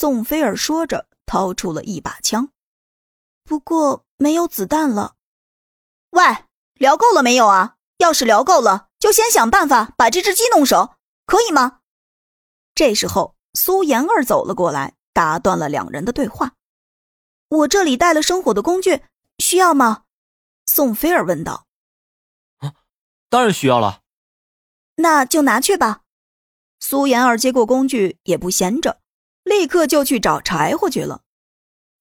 宋菲儿说着，掏出了一把枪，不过没有子弹了。喂，聊够了没有啊？要是聊够了，就先想办法把这只鸡弄熟，可以吗？这时候，苏妍儿走了过来，打断了两人的对话。我这里带了生火的工具，需要吗？宋菲儿问道。啊，当然需要了。那就拿去吧。苏妍儿接过工具，也不闲着，立刻就去找柴火去了。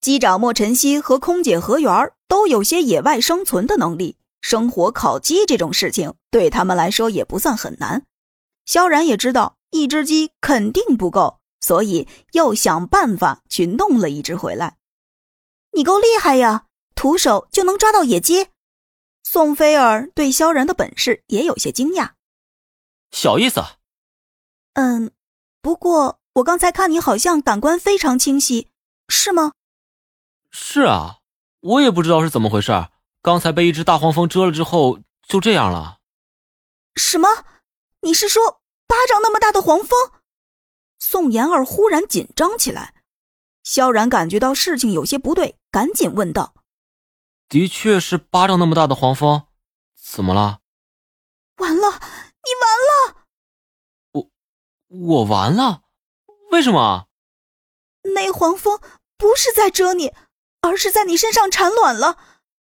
机长莫晨曦和空姐何媛都有些野外生存的能力，生火烤鸡这种事情对他们来说也不算很难。萧然也知道一只鸡肯定不够，所以又想办法去弄了一只回来。你够厉害呀，徒手就能抓到野鸡。宋菲儿对萧然的本事也有些惊讶。小意思。嗯，不过我刚才看你好像感官非常清晰，是吗？是啊，我也不知道是怎么回事，刚才被一只大黄蜂蛰了之后就这样了。什么？你是说巴掌那么大的黄蜂？宋妍儿忽然紧张起来，萧然感觉到事情有些不对，赶紧问道：“的确是巴掌那么大的黄蜂，怎么了？”完了，你完了！我我完了？为什么？那黄蜂不是在蛰你。而是在你身上产卵了，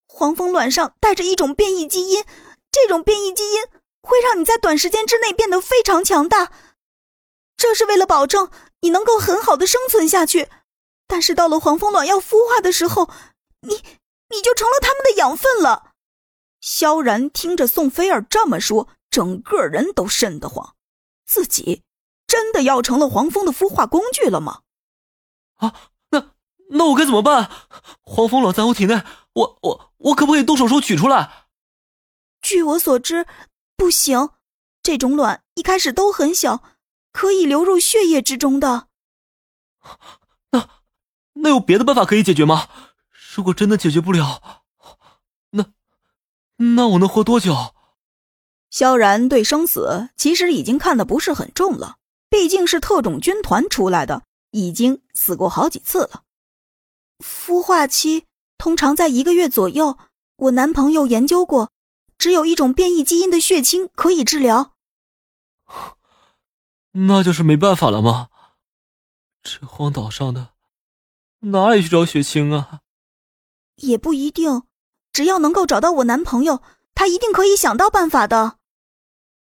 黄蜂卵上带着一种变异基因，这种变异基因会让你在短时间之内变得非常强大。这是为了保证你能够很好的生存下去。但是到了黄蜂卵要孵化的时候，你你就成了他们的养分了。萧然听着宋菲儿这么说，整个人都瘆得慌，自己真的要成了黄蜂的孵化工具了吗？啊！那那我该怎么办？黄蜂卵在我体内，我我我可不可以动手术取出来？据我所知，不行。这种卵一开始都很小，可以流入血液之中的。那那有别的办法可以解决吗？如果真的解决不了，那那我能活多久？萧然对生死其实已经看得不是很重了，毕竟是特种军团出来的，已经死过好几次了。孵化期通常在一个月左右。我男朋友研究过，只有一种变异基因的血清可以治疗。那就是没办法了吗？这荒岛上的哪里去找血清啊？也不一定，只要能够找到我男朋友，他一定可以想到办法的。